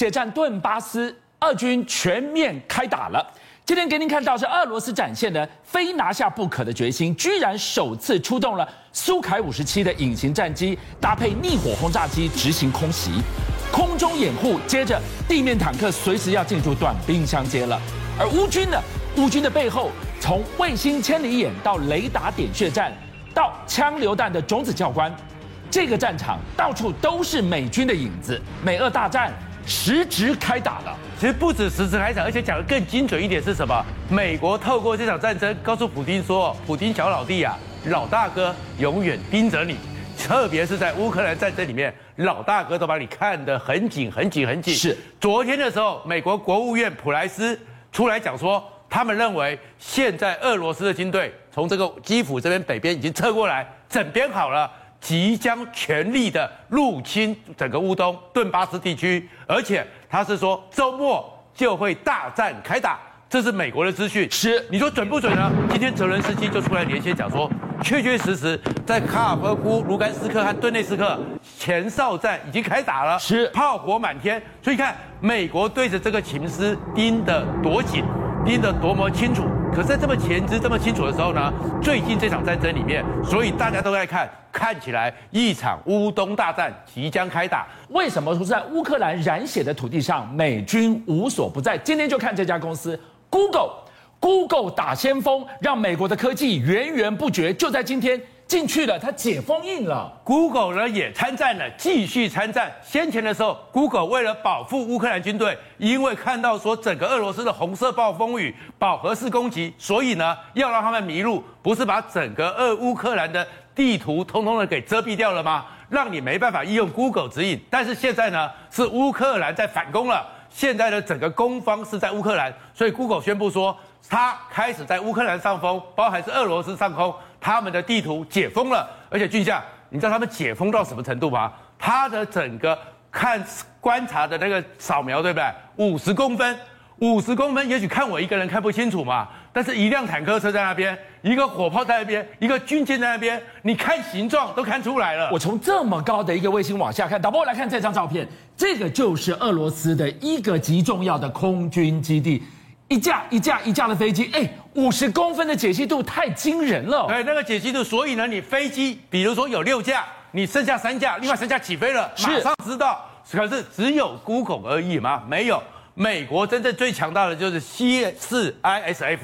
血战顿巴斯，俄军全面开打了。今天给您看到是俄罗斯展现的非拿下不可的决心，居然首次出动了苏凯五十七的隐形战机，搭配逆火轰炸机执行空袭，空中掩护，接着地面坦克随时要进驻短兵相接了。而乌军呢？乌军的背后，从卫星千里眼到雷达点穴战，到枪榴弹的种子教官，这个战场到处都是美军的影子。美俄大战实质开打了。其实不止实质开打，而且讲的更精准一点是什么？美国透过这场战争告诉普京说：“普京小老弟啊，老大哥永远盯着你。特别是在乌克兰战争里面，老大哥都把你看得很紧、很紧、很紧。”是。昨天的时候，美国国务院普莱斯出来讲说。他们认为，现在俄罗斯的军队从这个基辅这边北边已经撤过来，整编好了，即将全力的入侵整个乌东顿巴斯地区，而且他是说周末就会大战开打，这是美国的资讯。是，你说准不准呢？今天泽伦斯基就出来连线讲说，确确实实在卡尔科夫、卢甘斯克和顿内斯克前哨战已经开打了，是炮火满天，所以看美国对着这个情势盯得多紧。盯得多么清楚，可是在这么前置这么清楚的时候呢？最近这场战争里面，所以大家都在看，看起来一场乌东大战即将开打。为什么说在乌克兰染血的土地上，美军无所不在？今天就看这家公司 Google，Google 打先锋，让美国的科技源源不绝。就在今天。进去了，他解封印了。Google 呢也参战了，继续参战。先前的时候，Google 为了保护乌克兰军队，因为看到说整个俄罗斯的红色暴风雨、饱和式攻击，所以呢要让他们迷路，不是把整个俄乌克兰的地图通通的给遮蔽掉了吗？让你没办法应用 Google 指引。但是现在呢是乌克兰在反攻了，现在的整个攻方是在乌克兰，所以 Google 宣布说，他开始在乌克兰上风，包含是俄罗斯上空。他们的地图解封了，而且俊相，你知道他们解封到什么程度吗？他的整个看观察的那个扫描，对不对？五十公分，五十公分，也许看我一个人看不清楚嘛，但是一辆坦克车在那边，一个火炮在那边，一个军舰在那边，你看形状都看出来了。我从这么高的一个卫星往下看，导播来看这张照片，这个就是俄罗斯的一个极重要的空军基地。一架一架一架的飞机，哎，五十公分的解析度太惊人了。对，那个解析度，所以呢，你飞机，比如说有六架，你剩下三架，另外三架起飞了，马上知道。可是只有 Google 而已吗？没有，美国真正最强大的就是 C 四 ISF，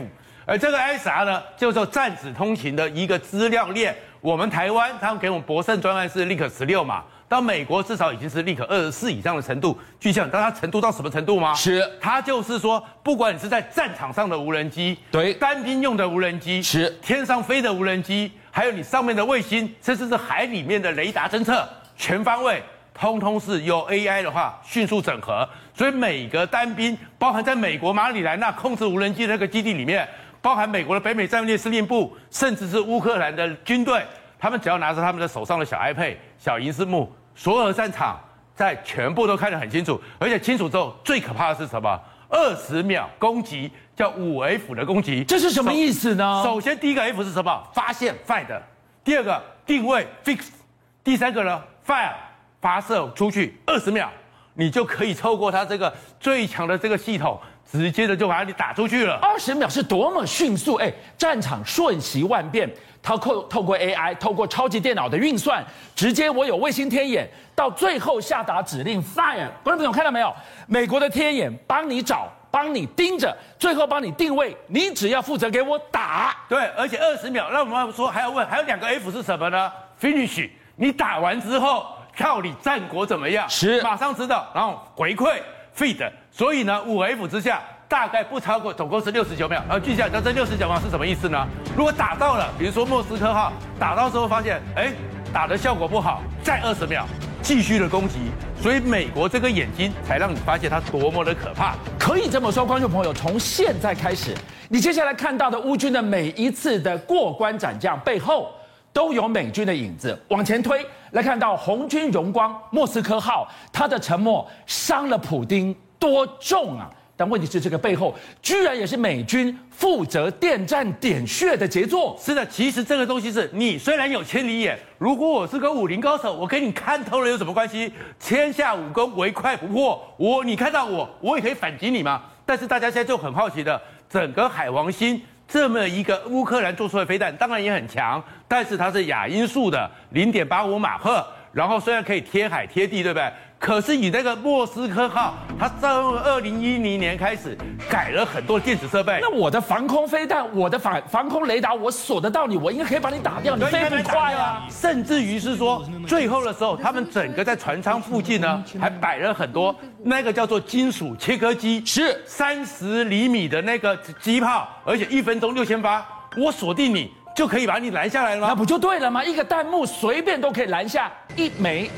而这个 ISR 呢，就做战指通勤的一个资料链。我们台湾他们给我们博胜专案是 Link 十六嘛。到美国至少已经是立可二十四以上的程度，具象，但它程度到什么程度吗？是，它就是说，不管你是在战场上的无人机，对，单兵用的无人机，是，天上飞的无人机，还有你上面的卫星，甚至是海里面的雷达侦测，全方位，通通是有 AI 的话迅速整合。所以每个单兵，包含在美国马里兰纳控制无人机的那个基地里面，包含美国的北美战略司令部，甚至是乌克兰的军队。他们只要拿着他们的手上的小 iPad、小银幕幕，所有的战场在全部都看得很清楚，而且清楚之后，最可怕的是什么？二十秒攻击叫五 F 的攻击，这是什么意思呢？首先第一个 F 是什么？发现 find，第二个定位 fix，第三个呢 fire 发射出去二十秒，你就可以透过它这个最强的这个系统。直接的就把你打出去了，二十秒是多么迅速！哎，战场瞬息万变，透过透过 AI，透过超级电脑的运算，直接我有卫星天眼，到最后下达指令 fire。观众朋友看到没有？美国的天眼帮你找，帮你盯着，最后帮你定位，你只要负责给我打。对，而且二十秒，那我们说还要问，还有两个 F 是什么呢？Finish，你打完之后，靠你战果怎么样？是，马上知道，然后回馈。feed，所以呢，五 F 之下大概不超过，总共是六十九秒。而具象，那这六十九秒是什么意思呢？如果打到了，比如说莫斯科号，打到之后发现，哎，打的效果不好，再二十秒继续的攻击。所以美国这个眼睛才让你发现它多么的可怕。可以这么说，观众朋友，从现在开始，你接下来看到的乌军的每一次的过关斩将背后，都有美军的影子。往前推，来看到红军荣光莫斯科号，它的沉没伤了普丁多重啊？但问题是，这个背后居然也是美军负责电站点穴的杰作。是的，其实这个东西是你虽然有千里眼，如果我是个武林高手，我给你看透了有什么关系？天下武功唯快不破，我你看到我，我也可以反击你嘛。但是大家现在就很好奇的，整个海王星这么一个乌克兰做出的飞弹，当然也很强，但是它是亚音速的零点八五马赫，然后虽然可以贴海贴地，对不对？可是你那个莫斯科号，它从二零一零年开始改了很多电子设备。那我的防空飞弹，我的防防空雷达，我锁得到你，我应该可以把你打掉。你飞不快啊！甚至于是说，最后的时候，他们整个在船舱附近呢，还摆了很多那个叫做金属切割机，是三十厘米的那个机炮，而且一分钟六千发，我锁定你就可以把你拦下来了。那不就对了吗？一个弹幕随便都可以拦下一枚。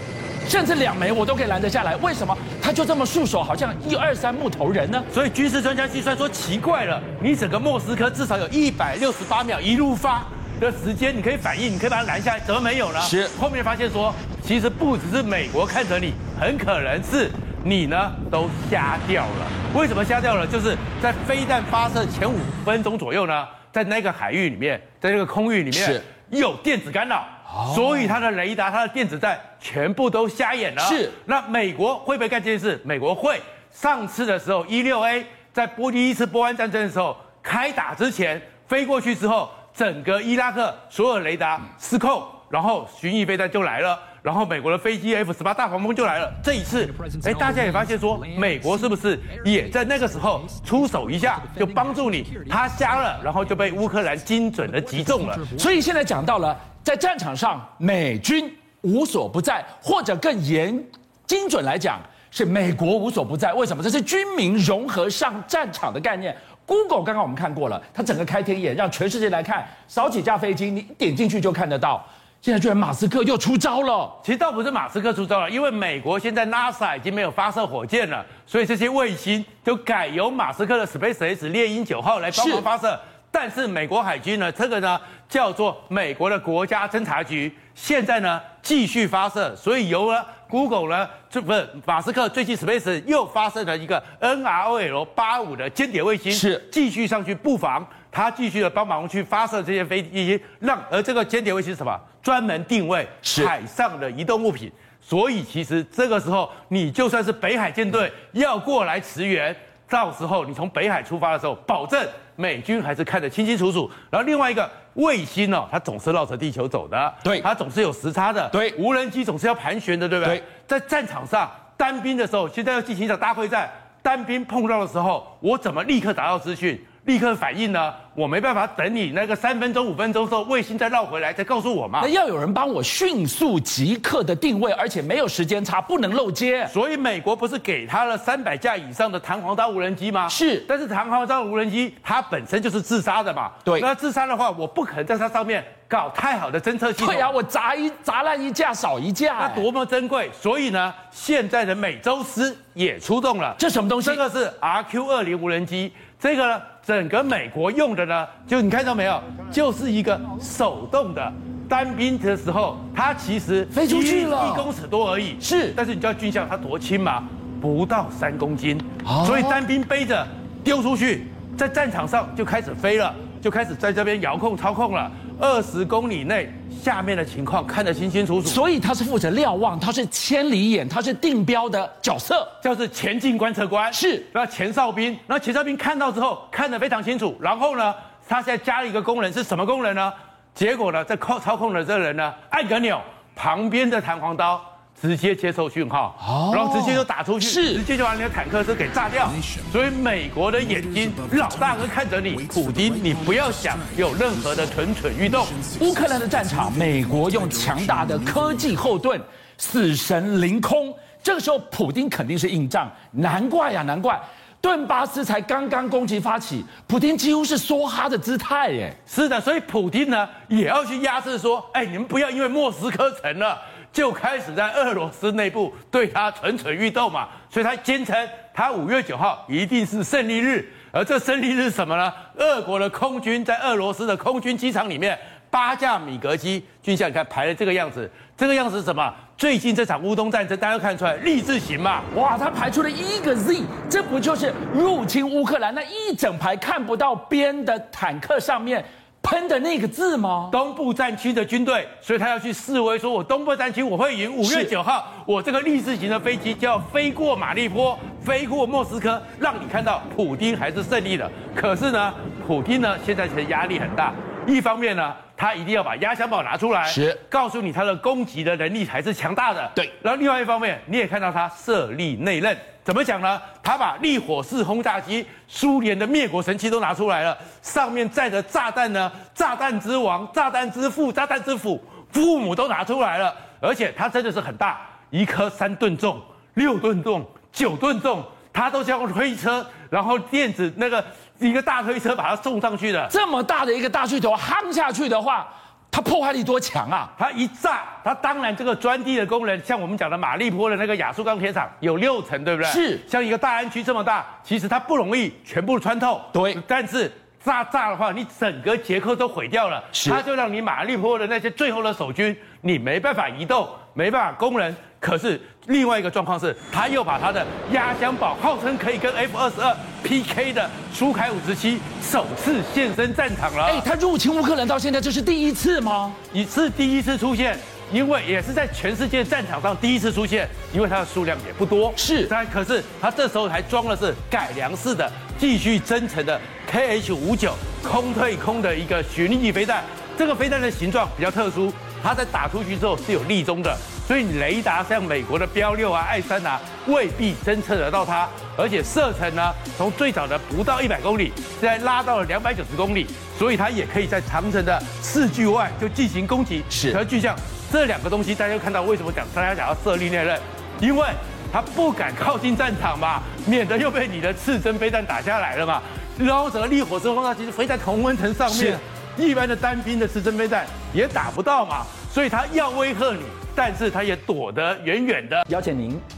甚至两枚我都可以拦得下来，为什么他就这么束手，好像一二三木头人呢？所以军事专家计算说奇怪了，你整个莫斯科至少有一百六十八秒一路发的时间，你可以反应，你可以把它拦下来，怎么没有呢？是后面发现说，其实不只是美国看着你，很可能是你呢都瞎掉了。为什么瞎掉了？就是在飞弹发射前五分钟左右呢，在那个海域里面，在那个空域里面是有电子干扰。所以它的雷达、它的电子战全部都瞎眼了。是，那美国会不会干这件事？美国会。上次的时候，一六 A 在波第一次波湾战争的时候开打之前飞过去之后，整个伊拉克所有雷达失控，然后巡弋飞弹就来了。然后美国的飞机 F 十八大黄蜂就来了。这一次，哎，大家也发现说，美国是不是也在那个时候出手一下，就帮助你？他瞎了，然后就被乌克兰精准的击中了。所以现在讲到了，在战场上美军无所不在，或者更严精准来讲，是美国无所不在。为什么？这是军民融合上战场的概念。Google 刚刚我们看过了，它整个开天眼，让全世界来看，少几架飞机，你点进去就看得到。现在居然马斯克又出招了，其实倒不是马斯克出招了，因为美国现在 NASA 已经没有发射火箭了，所以这些卫星就改由马斯克的 SpaceX 猎鹰九号来帮忙发射。但是美国海军呢，这个呢叫做美国的国家侦察局，现在呢继续发射，所以由了 Google 呢，这不是马斯克最近 SpaceX 又发射了一个 NROL 八五的间谍卫星，是继续上去布防。他继续的帮忙去发射这些飞机，让而这个间谍卫星是什么？专门定位海上的移动物品。所以其实这个时候，你就算是北海舰队要过来驰援，到时候你从北海出发的时候，保证美军还是看得清清楚楚。然后另外一个卫星哦，它总是绕着地球走的，对，它总是有时差的，对，无人机总是要盘旋的，对不对？对，在战场上单兵的时候，现在要进行一场大会战，单兵碰到的时候，我怎么立刻达到资讯？立刻反应呢？我没办法等你那个三分钟、五分钟之后，卫星再绕回来再告诉我嘛。那要有人帮我迅速即刻的定位，而且没有时间差，不能漏接。所以美国不是给他了三百架以上的弹簧刀无人机吗？是。但是弹簧刀无人机它本身就是自杀的嘛。对。那自杀的话，我不可能在它上面搞太好的侦测系统。对啊，我砸一砸烂一架少一架，那多么珍贵。所以呢，现在的美洲狮也出动了。这什么东西？这个是 RQ 二零无人机。这个呢，整个美国用的呢，就你看到没有，就是一个手动的单兵的时候，它其实飞出去了。一公尺多而已。是，但是你知道军校它多轻吗？不到三公斤，所以单兵背着丢出去，在战场上就开始飞了，就开始在这边遥控操控了，二十公里内。下面的情况看得清清楚楚，所以他是负责瞭望，他是千里眼，他是定标的角色，就是前进观测官，是那前哨兵，那前哨兵看到之后看得非常清楚，然后呢，他现在加了一个功能是什么功能呢？结果呢，在操操控的这个人呢，按个钮，旁边的弹簧刀。直接接受讯号，哦，然后直接就打出去，是直接就把你的坦克车给炸掉。所以美国的眼睛，老大哥看着你，普丁，你不要想有任何的蠢蠢欲动。乌克兰的战场，美国用强大的科技后盾，死神凌空。这个时候，普丁肯定是硬仗，难怪呀，难怪顿巴斯才刚刚攻击发起，普丁几乎是梭哈的姿态，耶。是的，所以普丁呢也要去压制说，哎，你们不要因为莫斯科城了。就开始在俄罗斯内部对他蠢蠢欲动嘛，所以他坚称他五月九号一定是胜利日，而这胜利日是什么呢？俄国的空军在俄罗斯的空军机场里面，八架米格机军校，你看排的这个样子，这个样子是什么？最近这场乌东战争，大家看出来“立”字形嘛？哇，他排出了一个 Z，这不就是入侵乌克兰那一整排看不到边的坦克上面喷的那个字吗？东部战区的军队，所以他要去示威，说我东部战区我会赢。五月九号，我这个立式型的飞机就要飞过马利坡，飞过莫斯科，让你看到普京还是胜利的。可是呢，普京呢现在其实压力很大，一方面呢，他一定要把压箱宝拿出来，是告诉你他的攻击的能力还是强大的。对，然后另外一方面，你也看到他设立内讧。怎么讲呢？他把利火式轰炸机、苏联的灭国神器都拿出来了，上面载着炸弹呢，炸弹之王、炸弹之父、炸弹之父，父母都拿出来了，而且它真的是很大，一颗三吨重、六吨重、九吨重，它都是用推车，然后电子那个一个大推车把它送上去的。这么大的一个大巨头夯下去的话。它破坏力多强啊！它一炸，它当然这个钻地的功能，像我们讲的马利坡的那个亚速钢铁厂有六层，对不对？是。像一个大安区这么大，其实它不容易全部穿透。对。但是炸炸的话，你整个捷克都毁掉了。是。它就让你马利坡的那些最后的守军，你没办法移动，没办法攻人。可是另外一个状况是，他又把他的压箱宝，号称可以跟 F 二十二 PK 的苏凯五十七首次现身战场了。哎，他入侵乌克兰到现在这是第一次吗？一次第一次出现，因为也是在全世界战场上第一次出现，因为它的数量也不多。是，但可是他这时候还装的是改良式的、继续增程的 KH 五九空对空的一个巡弋飞弹。这个飞弹的形状比较特殊，它在打出去之后是有立中的。所以雷达像美国的标六啊、艾三啊，未必侦测得到它，而且射程呢，从最早的不到一百公里，现在拉到了两百九十公里，所以它也可以在长城的视距外就进行攻击。是，和巨像这两个东西，大家就看到为什么讲大家讲要设立内刃，因为它不敢靠近战场嘛，免得又被你的刺针飞弹打下来了嘛。然后整个烈火式轰炸机飞在同温层上面，一般的单兵的刺针飞弹也打不到嘛，所以它要威吓你。但是他也躲得远远的。邀请您